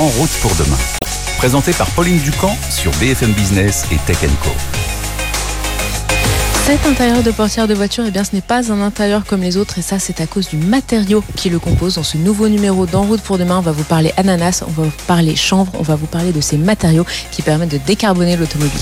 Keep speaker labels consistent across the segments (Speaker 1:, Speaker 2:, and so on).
Speaker 1: En route pour demain. Présenté par Pauline Ducamp sur BFM Business et Tech Co.
Speaker 2: Cet intérieur de portière de voiture, eh bien, ce n'est pas un intérieur comme les autres et ça, c'est à cause du matériau qui le compose. Dans ce nouveau numéro d'En route pour demain, on va vous parler ananas, on va vous parler chanvre, on va vous parler de ces matériaux qui permettent de décarboner l'automobile.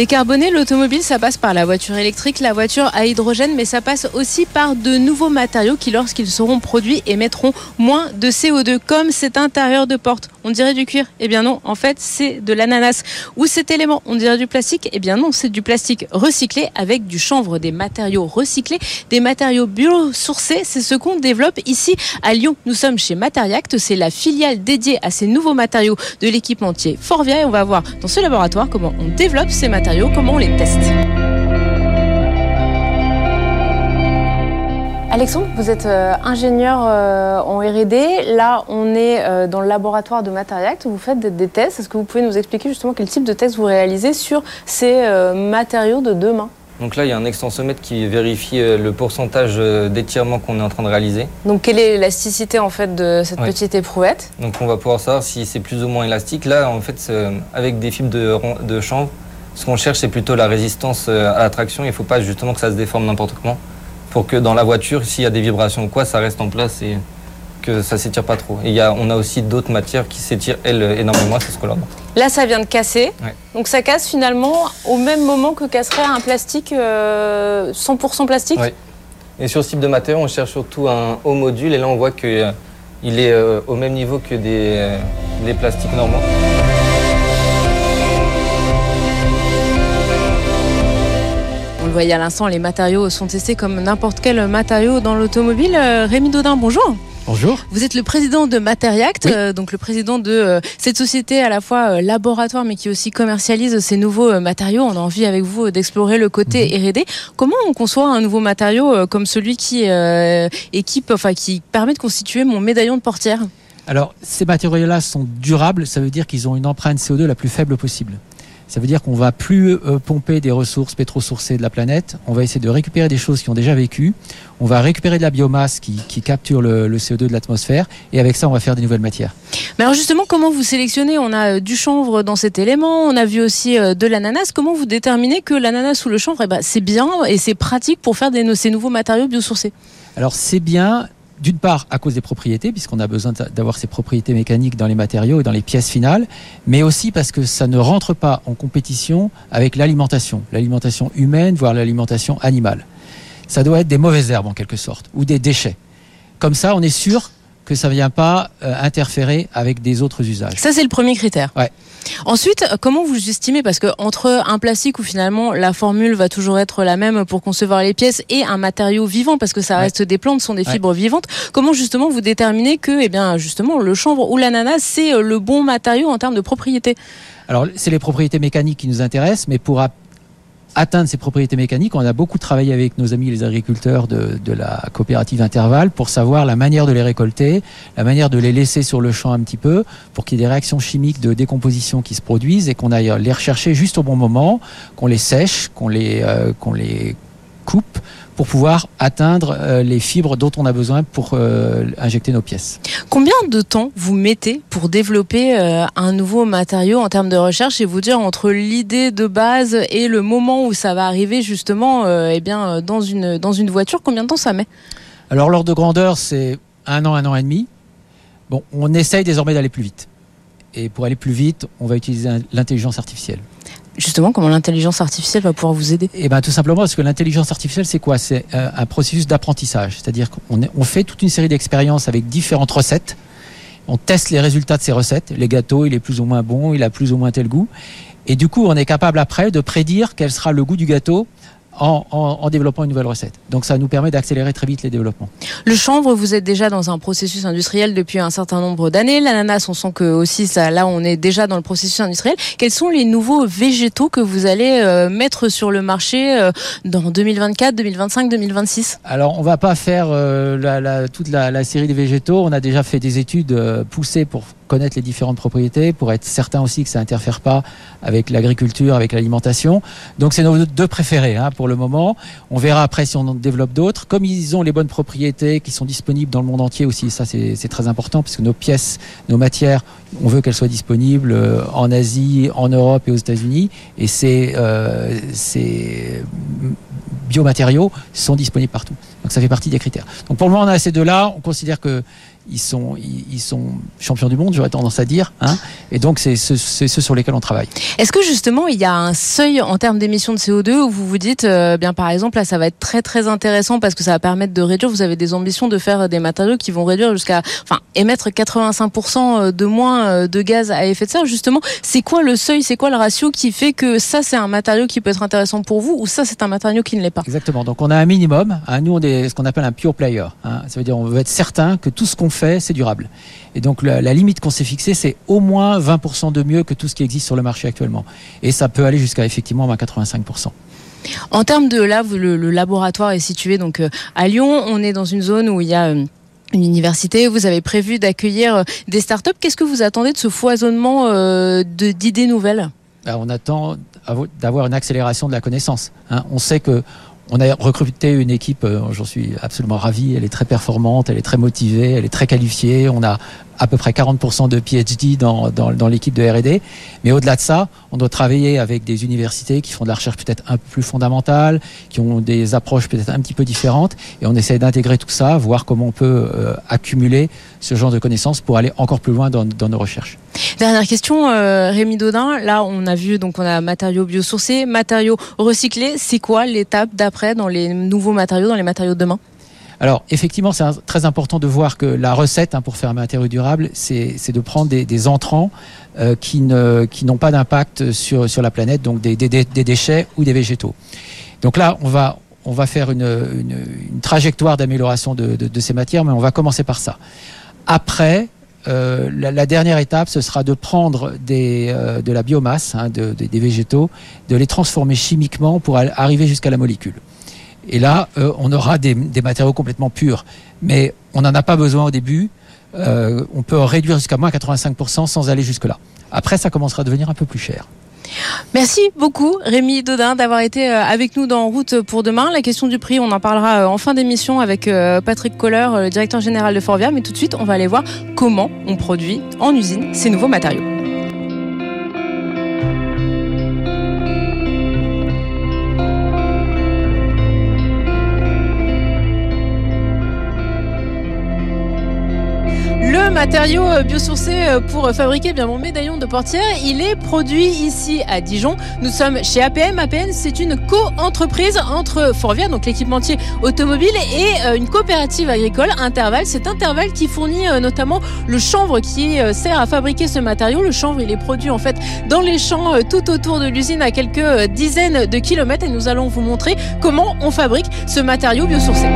Speaker 2: Décarboner l'automobile, ça passe par la voiture électrique, la voiture à hydrogène, mais ça passe aussi par de nouveaux matériaux qui, lorsqu'ils seront produits, émettront moins de CO2, comme cet intérieur de porte. On dirait du cuir Eh bien non, en fait, c'est de l'ananas. Ou cet élément, on dirait du plastique Eh bien non, c'est du plastique recyclé avec du chanvre, des matériaux recyclés, des matériaux biosourcés. C'est ce qu'on développe ici à Lyon. Nous sommes chez Matériact, c'est la filiale dédiée à ces nouveaux matériaux de l'équipementier Forvia et on va voir dans ce laboratoire comment on développe ces matériaux comment on les teste. Alexandre, vous êtes euh, ingénieur euh, en R&D. Là, on est euh, dans le laboratoire de Matériact. Vous faites des, tests. Est-ce que vous pouvez nous expliquer justement quel type de tests vous réalisez sur ces matériaux de demain
Speaker 3: donc là, il y a un extensomètre qui vérifie le pourcentage d'étirement qu'on est en train de réaliser.
Speaker 2: Donc quelle est l'élasticité en fait de cette petite éprouvette
Speaker 3: Donc on va pouvoir savoir si c'est plus ou moins élastique. Là, en fait, avec des fibres de, de chanvre, ce qu'on cherche, c'est plutôt la résistance euh, à la traction. Il ne faut pas justement que ça se déforme n'importe comment. Pour que dans la voiture, s'il y a des vibrations ou quoi, ça reste en place et que ça ne s'étire pas trop. Et y a, on a aussi d'autres matières qui s'étirent, elles, énormément, c'est ce qu'on
Speaker 2: Là, ça vient de casser. Donc ça casse finalement au même moment que casserait un plastique 100% euh, plastique?
Speaker 3: Et sur ce type de matériau, on cherche surtout un haut module. Et là, on voit qu'il euh, est au même niveau que des, des plastiques normaux.
Speaker 2: Le voyez à l'instant, les matériaux sont testés comme n'importe quel matériau dans l'automobile. Euh, Rémi Dodin, bonjour.
Speaker 4: Bonjour.
Speaker 2: Vous êtes le président de Materiact, euh, donc le président de euh, cette société à la fois laboratoire mais qui aussi commercialise ces nouveaux matériaux. On a envie avec vous d'explorer le côté mhm. R&D. Comment on conçoit un nouveau matériau comme celui qui équipe, enfin qui permet de constituer mon médaillon de portière?
Speaker 4: Alors ces matériaux-là sont durables, ça veut dire qu'ils ont une empreinte CO2 la plus faible possible. Ça veut dire qu'on va plus euh, pomper des ressources pétro-sourcées de la planète. On va essayer de récupérer des choses qui ont déjà vécu. On va récupérer de la biomasse qui, capture le, CO2 de l'atmosphère. Et avec ça, on va faire des nouvelles matières.
Speaker 2: Mais alors justement, comment vous sélectionnez? On a euh, du chanvre dans cet élément. On a vu aussi euh, de l'ananas. Comment vous déterminez que l'ananas ou le chanvre, eh ben, c'est bien et c'est pratique pour faire des, ces nouveaux matériaux biosourcés?
Speaker 4: Alors c'est bien d'une part à cause des propriétés, puisqu'on a besoin d'avoir ces propriétés mécaniques dans les matériaux et dans les pièces finales, mais aussi parce que ça ne rentre pas en compétition avec l'alimentation, l'alimentation humaine, voire l'alimentation animale. Ça doit être des mauvaises herbes en quelque sorte, ou des déchets. Comme ça, on est sûr que ça ne vient pas euh, interférer avec des autres usages.
Speaker 2: Ça, c'est le premier critère.
Speaker 4: Ouais.
Speaker 2: Ensuite, comment vous estimez, parce que entre un plastique où finalement la formule va toujours être la même pour concevoir les pièces et un matériau vivant, parce que ça reste des plantes, sont des fibres vivantes, comment justement vous déterminez que, eh bien, justement, le chanvre ou l'ananas, c'est euh, le bon matériau en termes de propriété?
Speaker 4: Alors, c'est les propriétés mécaniques qui nous intéressent, mais pour atteindre ces propriétés mécaniques. On a beaucoup travaillé avec nos amis les agriculteurs de, la coopérative Interval pour savoir la manière de les récolter, la manière de les laisser sur le champ un petit peu pour qu'il y ait des réactions chimiques de décomposition qui se produisent et qu'on aille les rechercher juste au bon moment, qu'on les sèche, qu'on les, euh, qu'on les coupe pour pouvoir atteindre euh, les fibres dont on a besoin pour euh, injecter nos pièces.
Speaker 2: Combien de temps vous mettez pour développer euh, un nouveau matériau en termes de recherche et vous dire entre l'idée de base et le moment où ça va arriver justement eh bien, dans, une, dans une voiture, combien de temps ça met?
Speaker 4: Alors l'ordre de grandeur, c'est un an, un an et demi. Bon, on essaye désormais d'aller plus vite. Et pour aller plus vite, on va utiliser l'intelligence artificielle
Speaker 2: justement comment l'intelligence artificielle va pouvoir vous aider?
Speaker 4: Eh ben tout simplement parce que l'intelligence artificielle c'est quoi? C'est euh, un processus d'apprentissage, c'est-à-dire qu'on on fait toute une série d'expériences avec différentes recettes. On teste les résultats de ces recettes. Les gâteaux, il est plus ou moins bon, il a plus ou moins tel goût. Et du coup, on est capable après de prédire quel sera le goût du gâteau en, développant une nouvelle recette. Donc ça nous permet d'accélérer très vite les développements.
Speaker 2: Le chanvre, vous êtes déjà dans un processus industriel depuis un certain nombre d'années. L'ananas, on sent que aussi ça, là, on est déjà dans le processus industriel. Quels sont les nouveaux végétaux que vous allez euh, mettre sur le marché euh, dans 2024, 2025, 2026
Speaker 4: Alors, on va pas faire euh, toute la, série des végétaux. On a déjà fait des études poussées pour connaître les différentes propriétés, pour être certain aussi que ça interfère pas avec l'agriculture, avec l'alimentation. Donc c'est nos deux préférés hein, pour le moment. On verra après si on en développe d'autres. Comme ils ont les bonnes propriétés qui sont disponibles dans le monde entier aussi, ça c'est très important parce que nos pièces, nos matières, on veut qu'elles soient disponibles euh, en Asie, en Europe et aux États-Unis. Et ces, euh, ces biomatériaux sont disponibles partout. Donc ça fait partie des critères. Donc pour le moment, on a ces deux-là. On considère que ils sont, ils, sont champions du monde, j'aurais tendance à dire. Hein et donc, c'est ceux, sur lesquels on travaille.
Speaker 2: Est-ce que justement, il y a un seuil en termes d'émissions de CO2 où vous vous dites, euh, bien par exemple, là, ça va être très très intéressant parce que ça va permettre de réduire. Vous avez des ambitions de faire des matériaux qui vont réduire jusqu'à, enfin, émettre 85% de moins euh, de gaz à effet de serre. Justement, c'est quoi le seuil, c'est quoi le ratio qui fait que ça, c'est un matériau qui peut être intéressant pour vous ou ça, c'est un matériau qui ne l'est pas?
Speaker 4: Exactement. Donc, on a un minimum. Hein. Nous, on est ce qu'on appelle un pure player. Hein. Ça veut dire, on veut être certain que tout ce qu'on fait, c'est durable. Et donc la, limite qu'on s'est fixée, c'est au moins 20% de mieux que tout ce qui existe sur le marché actuellement. Et ça peut aller jusqu'à effectivement 85%.
Speaker 2: En termes de là, le, laboratoire est situé donc euh, à Lyon. On est dans une zone où il y a euh, une université, vous avez prévu d'accueillir euh, des startups. Qu'est-ce que vous attendez de ce foisonnement d'idées nouvelles?
Speaker 4: On attend d'avoir une accélération de la connaissance. Hein. On sait que on a recruté une équipe, euh, j'en suis absolument ravi, elle est très performante, elle est très motivée, elle est très qualifiée. On a à peu près 40% de PhD dans, dans, l'équipe de R&D. Mais au-delà de ça, on doit travailler avec des universités qui font de la recherche peut-être un peu plus fondamentale, qui ont des approches peut-être un petit peu différentes. Et on essaie d'intégrer tout ça, voir comment on peut euh, accumuler ce genre de connaissances pour aller encore plus loin dans, dans nos recherches.
Speaker 2: Dernière question, euh, Rémi Dodin. Là, on a vu, donc on a matériaux biosourcés, matériaux recyclés. C'est quoi l'étape d'après dans les nouveaux matériaux, dans les matériaux de demain?
Speaker 4: Alors effectivement, c'est très important de voir que la recette hein, pour faire un matériau durable, c'est de prendre des, entrants euh, qui n'ont pas d'impact sur, la planète, donc des, déchets ou des végétaux. Donc là, on va, faire une, trajectoire d'amélioration de, ces matières, mais on va commencer par ça. Après, euh, la, dernière étape, ce sera de prendre euh, de la biomasse, hein, de, des végétaux, de les transformer chimiquement pour arriver jusqu'à la molécule. Et là, euh, on aura des, matériaux complètement purs. Mais on n'en a pas besoin au début. Euh, on peut réduire jusqu'à moins 85% sans aller jusque-là. Après, ça commencera à devenir un peu plus cher.
Speaker 2: Merci beaucoup Rémi Dodin d'avoir été euh, avec nous dans Route pour demain. La question du prix, on en parlera en fin d'émission avec Patrick Kohler, le directeur général de Forvia. Mais tout de suite, on va aller voir comment on produit en usine ces nouveaux matériaux. Matériau euh, biosourcé euh, pour fabriquer bien mon médaillon de portière. Il est produit ici à Dijon. Nous sommes chez APM. APM, c'est une co-entreprise entre Forvia, donc l'équipementier automobile, et euh, une coopérative agricole, Interval. C'est Interval qui fournit notamment le chanvre qui sert à fabriquer ce matériau. Le chanvre, il est produit en fait dans les champs tout autour de l'usine à quelques dizaines de kilomètres et nous allons vous montrer comment on fabrique ce matériau biosourcé.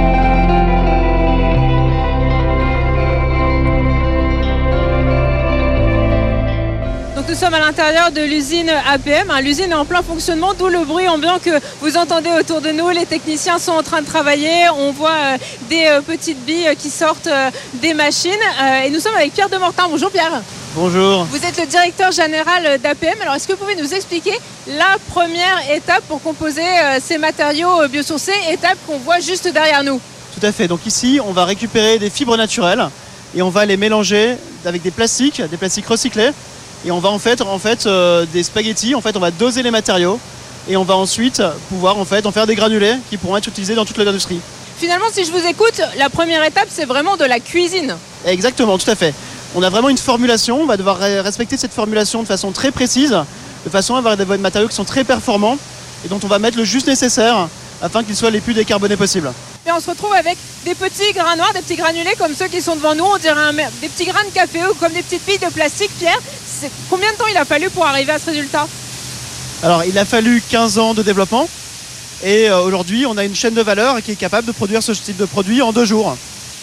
Speaker 2: Nous sommes à l'intérieur de l'usine APM. Hein, l'usine est en plein fonctionnement, d'où le bruit ambiant que vous entendez autour de nous. Les techniciens sont en train de travailler. On voit euh, des euh, petites billes qui sortent euh, des machines. Et nous sommes avec Pierre Demortin. Bonjour Pierre.
Speaker 5: Bonjour.
Speaker 2: Vous êtes le directeur général d'APM. Alors, est-ce que vous pouvez nous expliquer la première étape pour composer ces matériaux biosourcés, étape qu'on voit juste derrière nous?
Speaker 5: Tout à fait. Donc ici, on va récupérer des fibres naturelles et on va les mélanger avec des plastiques, des plastiques recyclés et on va en fait, en fait euh, des spaghettis, en fait on va doser les matériaux et on va ensuite pouvoir en fait en faire des granulés qui pourront être utilisés dans toute l'industrie.
Speaker 2: Finalement, si je vous écoute, la première étape c'est vraiment de la cuisine.
Speaker 5: Exactement, tout à fait. On a vraiment une formulation, on va devoir respecter cette formulation de façon très précise, de façon à avoir des matériaux qui sont très performants et dont on va mettre le juste nécessaire afin qu'ils soient les plus décarbonés possibles.
Speaker 2: Et on se retrouve avec des petits grains noirs, des petits granulés comme ceux qui sont devant nous, on dirait des petits grains de café ou comme des petites billes de plastique, Pierre. Combien de temps il a fallu pour arriver à ce résultat
Speaker 5: Alors, il a fallu 15 ans de développement. Et euh, aujourd'hui, on a une chaîne de valeur qui est capable de produire ce type de produit en deux jours.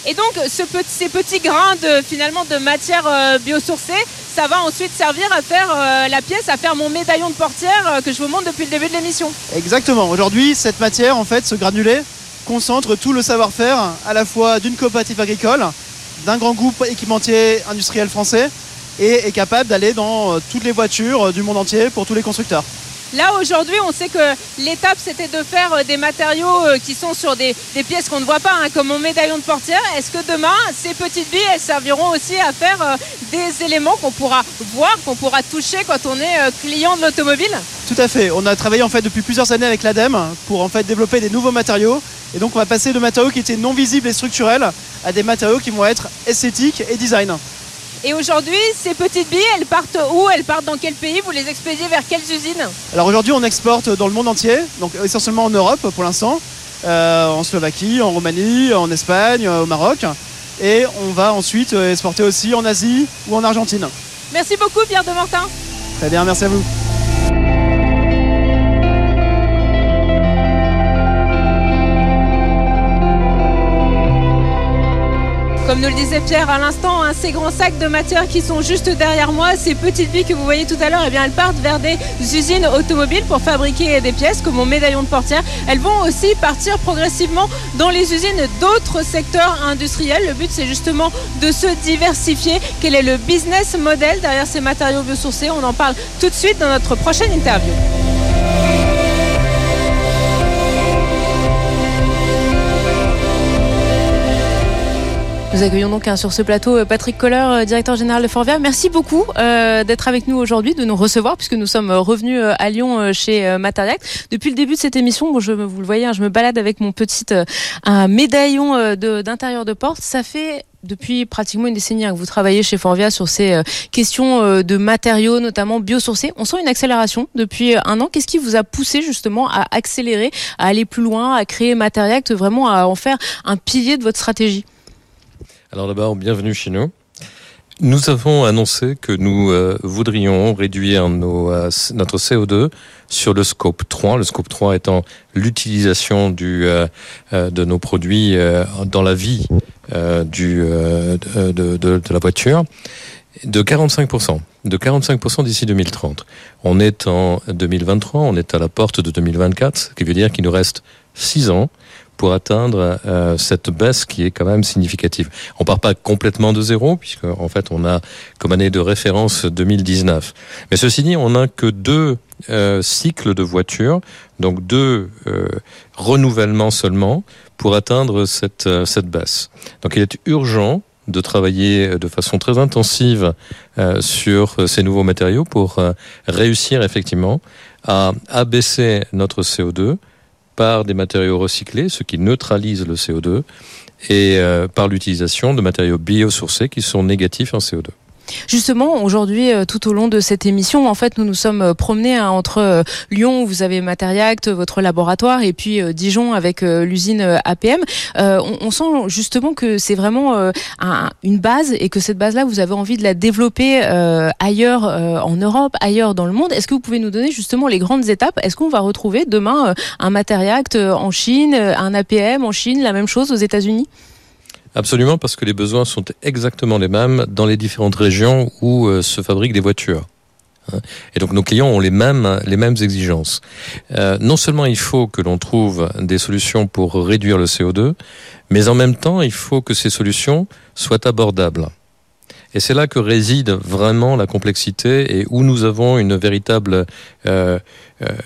Speaker 2: Et donc, ces petits grains de, finalement, de matière euh, biosourcée, ça va ensuite servir à faire euh, la pièce, à faire mon médaillon de portière que je vous montre depuis le début de l'émission.
Speaker 5: Exactement. Aujourd'hui, cette matière, en fait, ce granulé, concentre tout le savoir-faire à la fois d'une coopérative agricole, d'un grand groupe équipementier industriel français et est capable d'aller dans toutes les voitures du monde entier pour tous les constructeurs.
Speaker 2: Là aujourd'hui, on sait que l'étape c'était de faire euh, des matériaux euh, qui sont sur des, pièces qu'on ne voit pas, hein, comme mon médaillon de portière. Est-ce que demain, ces petites billes, elles serviront aussi à faire euh, des éléments qu'on pourra voir, qu'on pourra toucher quand on est client de l'automobile?
Speaker 5: Tout à fait. On a travaillé en fait depuis plusieurs années avec l'ADEME pour en fait développer des nouveaux matériaux. Et donc on va passer de matériaux qui étaient non visibles et structurels à des matériaux qui vont être esthétiques et design.
Speaker 2: Et aujourd'hui, ces petites billes, elles partent où? Elles partent dans quel pays? Vous les expédiez vers quelles usines?
Speaker 5: Alors aujourd'hui, on exporte dans le monde entier, donc essentiellement en Europe pour l'instant, euh, en Slovaquie, en Roumanie, en Espagne, au Maroc. Et on va ensuite euh, exporter aussi en Asie ou en Argentine.
Speaker 2: Merci beaucoup Pierre de Martin.
Speaker 5: Très bien, merci à vous.
Speaker 2: Comme nous le disait Pierre à l'instant, hein, ces grands sacs de matière qui sont juste derrière moi, ces petites billes que vous voyez tout à l'heure, eh bien, elles partent vers des usines automobiles pour fabriquer des pièces comme mon médaillon de portière. Elles vont aussi partir progressivement dans les usines d'autres secteurs industriels. Le but, c'est justement de se diversifier. Quel est le business model derrière ces matériaux biosourcés? On en parle tout de suite dans notre prochaine interview. Nous accueillons donc hein, sur ce plateau euh, Patrick Coller, euh, directeur général de Forvia. Merci beaucoup euh, d'être avec nous aujourd'hui, de nous recevoir, puisque nous sommes revenus à Lyon chez Matériact. Depuis le début de cette émission, je, vous le voyez, hein, je me balade avec mon petit un médaillon d'intérieur de, porte. Ça fait depuis pratiquement une décennie hein, que vous travaillez chez Forvia sur ces questions de matériaux, notamment biosourcés. On sent une accélération depuis un an. Qu'est-ce qui vous a poussé justement à accélérer, à aller plus loin, à créer Matériact, vraiment à en faire un pilier de votre stratégie?
Speaker 6: Alors d'abord, bienvenue chez nous. Nous avons annoncé que nous euh, voudrions réduire nos, euh, notre CO2 sur le scope 3, le scope 3 étant l'utilisation du, euh, de nos produits dans la vie du, de, de, de, la voiture, de 45%. De 45% d'ici 2030. On est en 2023, on est à la porte de 2024, ce qui veut dire qu'il nous reste 6 ans pour atteindre euh, cette baisse qui est quand même significative. On part pas complètement de zéro puisque en fait on a comme année de référence 2019. Mais ceci dit, on n'a que deux euh, cycles de voitures, donc deux euh, renouvellements seulement pour atteindre cette cette baisse. Donc il est urgent de travailler de façon très intensive sur ces nouveaux matériaux pour réussir effectivement à abaisser notre CO2 par des matériaux recyclés, ce qui neutralise le CO2, et euh, par l'utilisation de matériaux biosourcés qui sont négatifs en CO2.
Speaker 2: Justement, aujourd'hui, euh, tout au long de cette émission, en fait, nous nous sommes euh, promenés hein, entre euh, Lyon, où vous avez Matériact, votre laboratoire, et puis Dijon avec l'usine APM. on, sent justement que c'est vraiment une base et que cette base-là, vous avez envie de la développer ailleurs en Europe, ailleurs dans le monde. Est-ce que vous pouvez nous donner justement les grandes étapes? Est-ce qu'on va retrouver demain un Matériact en Chine, un APM en Chine, la même chose aux États-Unis?
Speaker 6: Absolument, parce que les besoins sont exactement les mêmes dans les différentes régions où euh, se fabriquent des voitures. Hein. Et donc nos clients ont les mêmes les mêmes exigences. Euh, non seulement il faut que l'on trouve des solutions pour réduire le CO2, mais en même temps il faut que ces solutions soient abordables. Et c'est là que réside vraiment la complexité et où nous avons une véritable euh,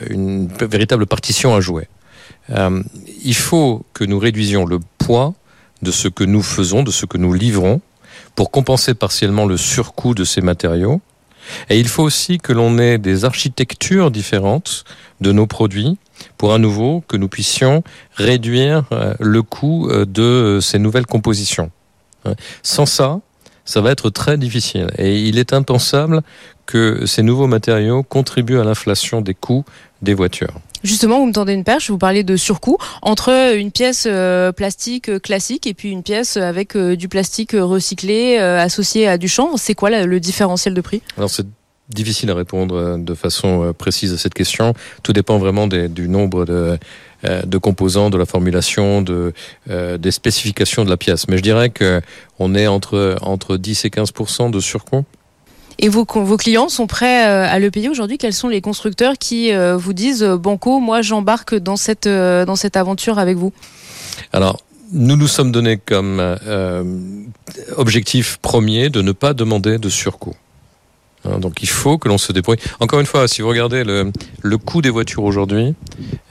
Speaker 6: une véritable partition à jouer. Il faut que nous réduisions le poids de ce que nous faisons, de ce que nous livrons, pour compenser partiellement le surcoût de ces matériaux. Et il faut aussi que l'on ait des architectures différentes de nos produits pour à nouveau que nous puissions réduire euh, le coût euh, de ces nouvelles compositions. Sans ça, ça va être très difficile. Et il est impensable que ces nouveaux matériaux contribuent à l'inflation des coûts des voitures.
Speaker 2: Justement, vous me tendez une perche, vous parlez de surcoût entre une pièce euh, plastique euh, classique et puis une pièce avec euh, du plastique recyclé associé à du chanvre. C'est quoi le différentiel de prix?
Speaker 6: Alors c'est difficile à répondre de façon précise à cette question. Tout dépend vraiment du nombre de, composants, de la formulation, de, des spécifications de la pièce. Mais je dirais que on est entre entre 10 et 15 de surcoût.
Speaker 2: Et vos, vos clients sont prêts euh, à le payer aujourd'hui? Quels sont les constructeurs qui euh, vous disent euh, Banco, moi j'embarque dans cette, dans cette aventure avec vous?
Speaker 6: Alors, nous nous sommes donnés comme objectif premier de ne pas demander de surcoût. Hein, donc il faut que l'on se débrouille. Encore une fois, si vous regardez le, le coût des voitures aujourd'hui,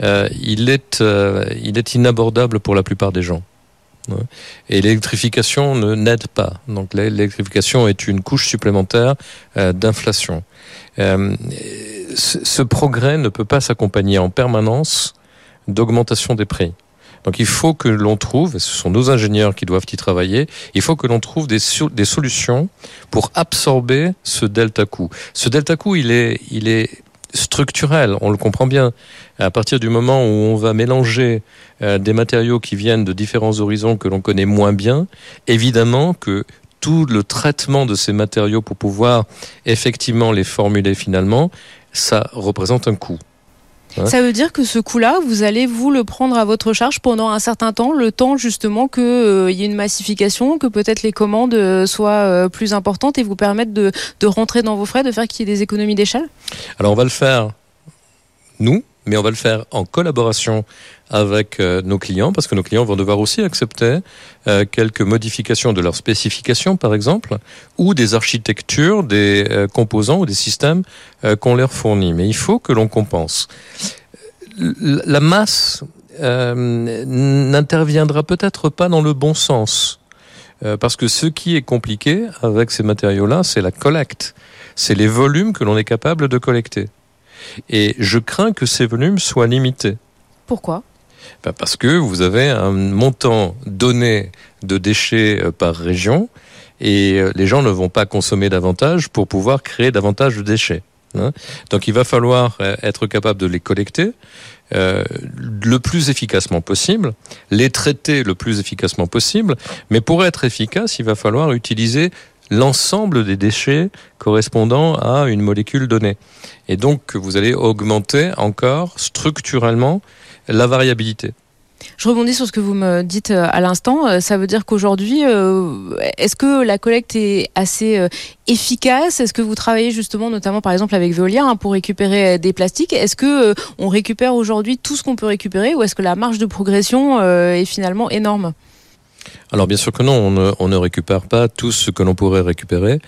Speaker 6: il, il est inabordable pour la plupart des gens. Et l'électrification ne n'aide pas. Donc l'électrification est une couche supplémentaire euh, d'inflation. Euh, ce, ce progrès ne peut pas s'accompagner en permanence d'augmentation des prix. Donc il faut que l'on trouve, et ce sont nos ingénieurs qui doivent y travailler, il faut que l'on trouve des, des solutions pour absorber ce delta coût. Ce delta coût, il est, il est structurel, on le comprend bien. À partir du moment où on va mélanger euh, des matériaux qui viennent de différents horizons que l'on connaît moins bien, évidemment que tout le traitement de ces matériaux pour pouvoir effectivement les formuler finalement, ça représente un coût.
Speaker 2: Ouais. Ça veut dire que ce coût-là, vous allez vous le prendre à votre charge pendant un certain temps, le temps justement qu'il euh, y ait une massification, que peut-être les commandes euh, soient euh, plus importantes et vous permettent de, de rentrer dans vos frais, de faire qu'il y ait des économies d'échelle?
Speaker 6: Alors on va le faire, nous, mais on va le faire en collaboration avec euh, nos clients, parce que nos clients vont devoir aussi accepter euh, quelques modifications de leurs spécifications, par exemple, ou des architectures, des euh, composants ou des systèmes qu'on leur fournit. Mais il faut que l'on compense. La masse n'interviendra peut-être pas dans le bon sens, parce que ce qui est compliqué avec ces matériaux-là, c'est la collecte, c'est les volumes que l'on est capable de collecter. Et je crains que ces volumes soient limités.
Speaker 2: Pourquoi?
Speaker 6: Ben Parce que vous avez un montant donné de déchets euh, par région et euh, les gens ne vont pas consommer davantage pour pouvoir créer davantage de déchets. Hein Donc il va falloir euh, être capable de les collecter le plus efficacement possible, les traiter le plus efficacement possible, mais pour être efficace, il va falloir utiliser l'ensemble des déchets correspondant à une molécule donnée. Et donc, vous allez augmenter encore structurellement la variabilité.
Speaker 2: Je rebondis sur ce que vous me dites euh, à l'instant. Ça veut dire qu'aujourd'hui, euh, est-ce que la collecte est assez euh, efficace? Est-ce que vous travaillez justement, notamment par exemple avec Veolia, hein, pour récupérer des plastiques? Est-ce que euh, on récupère aujourd'hui tout ce qu'on peut récupérer ou est-ce que la marge de progression euh, est finalement énorme?
Speaker 6: Alors bien sûr que non, on ne, on ne récupère pas tout ce que l'on pourrait récupérer,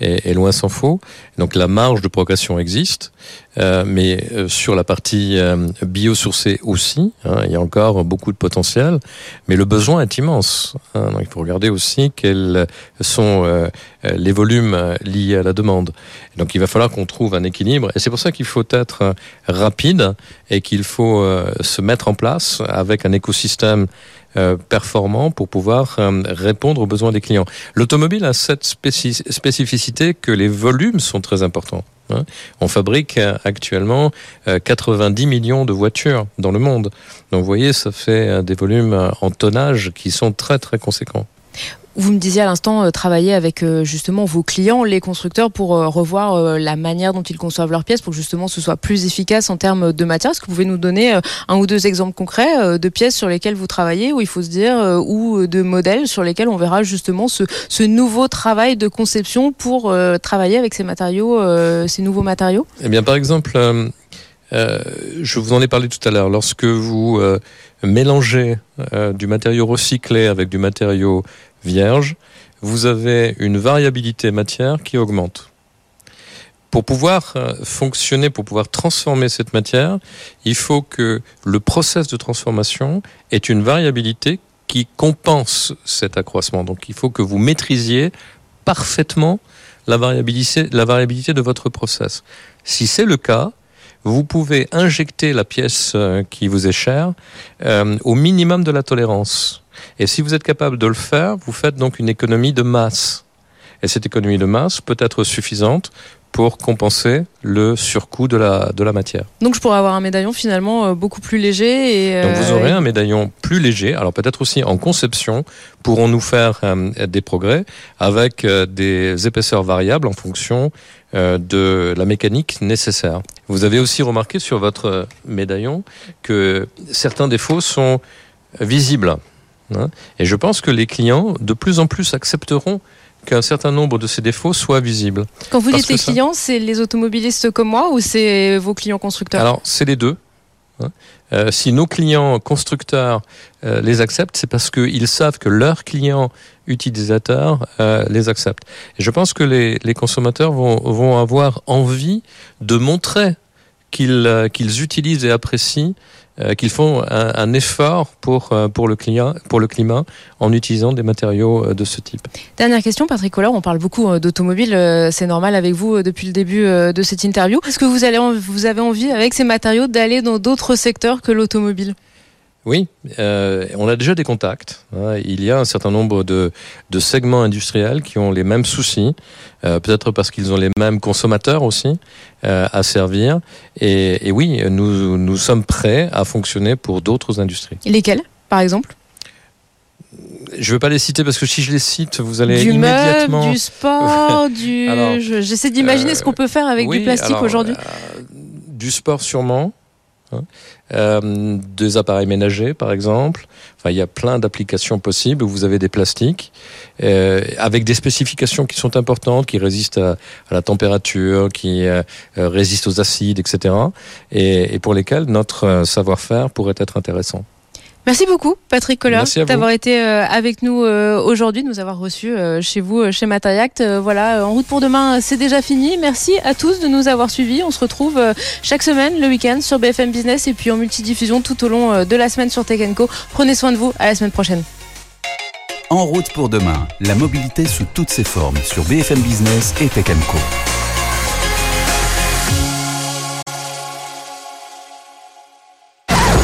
Speaker 6: et, et loin s'en faut. Donc la marge de progression existe, euh, mais euh, sur la partie euh, biosourcée aussi, hein, il y a encore beaucoup de potentiel, mais le besoin est immense. Hein, donc il faut regarder aussi quels sont euh, les volumes liés à la demande. Donc il va falloir qu'on trouve un équilibre, et c'est pour ça qu'il faut être rapide et qu'il faut euh, se mettre en place avec un écosystème euh, performant pour pouvoir euh, répondre aux besoins des clients. L'automobile a cette spéci spécificité que les volumes sont très importants. Hein. On fabrique euh, actuellement 90 millions de voitures dans le monde. Donc vous voyez, ça fait des volumes en tonnage qui sont très très conséquents.
Speaker 2: Vous me disiez à l'instant euh, travailler avec euh, justement vos clients, les constructeurs, pour euh, revoir la manière dont ils conçoivent leurs pièces, pour que justement ce soit plus efficace en termes de matière. Est-ce que vous pouvez nous donner un ou deux exemples concrets de pièces sur lesquelles vous travaillez, où il faut se dire, ou de modèles sur lesquels on verra justement ce, ce nouveau travail de conception pour travailler avec ces matériaux, ces nouveaux matériaux?
Speaker 6: Eh bien, par exemple, je vous en ai parlé tout à l'heure. Lorsque vous mélangez du matériau recyclé avec du matériau vierge, vous avez une variabilité matière qui augmente. Pour pouvoir euh, fonctionner, pour pouvoir transformer cette matière, il faut que le process de transformation ait une variabilité qui compense cet accroissement. Donc il faut que vous maîtrisiez parfaitement la variabilité, de votre process. Si c'est le cas, vous pouvez injecter la pièce euh, qui vous est chère euh, au minimum de la tolérance. Et si vous êtes capable de le faire, vous faites donc une économie de masse. Et cette économie de masse peut être suffisante pour compenser le surcoût de la, de la matière.
Speaker 2: Donc je pourrais avoir un médaillon finalement euh, beaucoup plus léger. Et,
Speaker 6: Donc vous aurez un médaillon plus léger. Alors peut-être aussi en conception, pourrons-nous faire euh, des progrès avec euh, des épaisseurs variables en fonction euh, de la mécanique nécessaire. Vous avez aussi remarqué sur votre médaillon que certains défauts sont visibles. Hein et je pense que les clients de plus en plus accepteront qu'un certain nombre de ces défauts soient visibles.
Speaker 2: Quand vous
Speaker 6: Parce
Speaker 2: dites les
Speaker 6: ça-
Speaker 2: clients, c'est les automobilistes comme moi ou c'est vos clients constructeurs?
Speaker 6: Alors, c'est les deux. hein. Euh, si nos clients constructeurs euh, les acceptent, c'est parce qu'ils savent que leurs clients utilisateurs euh, les acceptent. Et je pense que les, les consommateurs vont, vont avoir envie de montrer qu'ils utilisent et apprécient, qu'ils font un, effort pour, euh, pour, le pour le climat en utilisant des matériaux euh, de ce type.
Speaker 2: Dernière question, Patrick Collard, on parle beaucoup euh, d'automobile, euh, c'est normal avec vous euh, depuis le début euh, de cette interview. Est-ce que vous, allez, vous avez envie, avec ces matériaux, d'aller dans d'autres secteurs que l'automobile?
Speaker 6: Oui, euh, on a déjà des contacts. hein. Il y a un certain nombre de, de segments industriels qui ont les mêmes soucis, euh, peut-être parce qu'ils ont les mêmes consommateurs aussi euh, à servir. Et, et oui, nous, nous sommes prêts à fonctionner pour d'autres industries.
Speaker 2: Lesquels, par exemple?
Speaker 6: Je ne veux pas les citer parce que si je les cite, vous allez
Speaker 2: Du
Speaker 6: immédiatement...
Speaker 2: meuble, du sport, du... J'essaie d'imaginer ce qu'on peut faire avec
Speaker 6: Oui,
Speaker 2: du plastique aujourd'hui.
Speaker 6: du sport sûrement. Hein. Euh, des appareils ménagers par exemple. Enfin, il y a plein d'applications possibles où vous avez des plastiques euh, avec des spécifications qui sont importantes, qui résistent à, la température, qui euh, résistent aux acides, etc. Et, et pour lesquels notre euh, savoir-faire pourrait être intéressant.
Speaker 2: Merci beaucoup, Patrick Collard, d'avoir été euh, avec nous euh, aujourd'hui, de nous avoir reçus euh, chez vous, chez Matariact. Voilà, en route pour demain, c'est déjà fini. Merci à tous de nous avoir suivis. On se retrouve chaque semaine, le week-end, sur BFM Business et puis en multidiffusion tout au long de la semaine sur Tech Co. Prenez soin de vous. À la semaine prochaine.
Speaker 1: En route pour demain, la mobilité sous toutes ses formes sur BFM Business et Tech Co.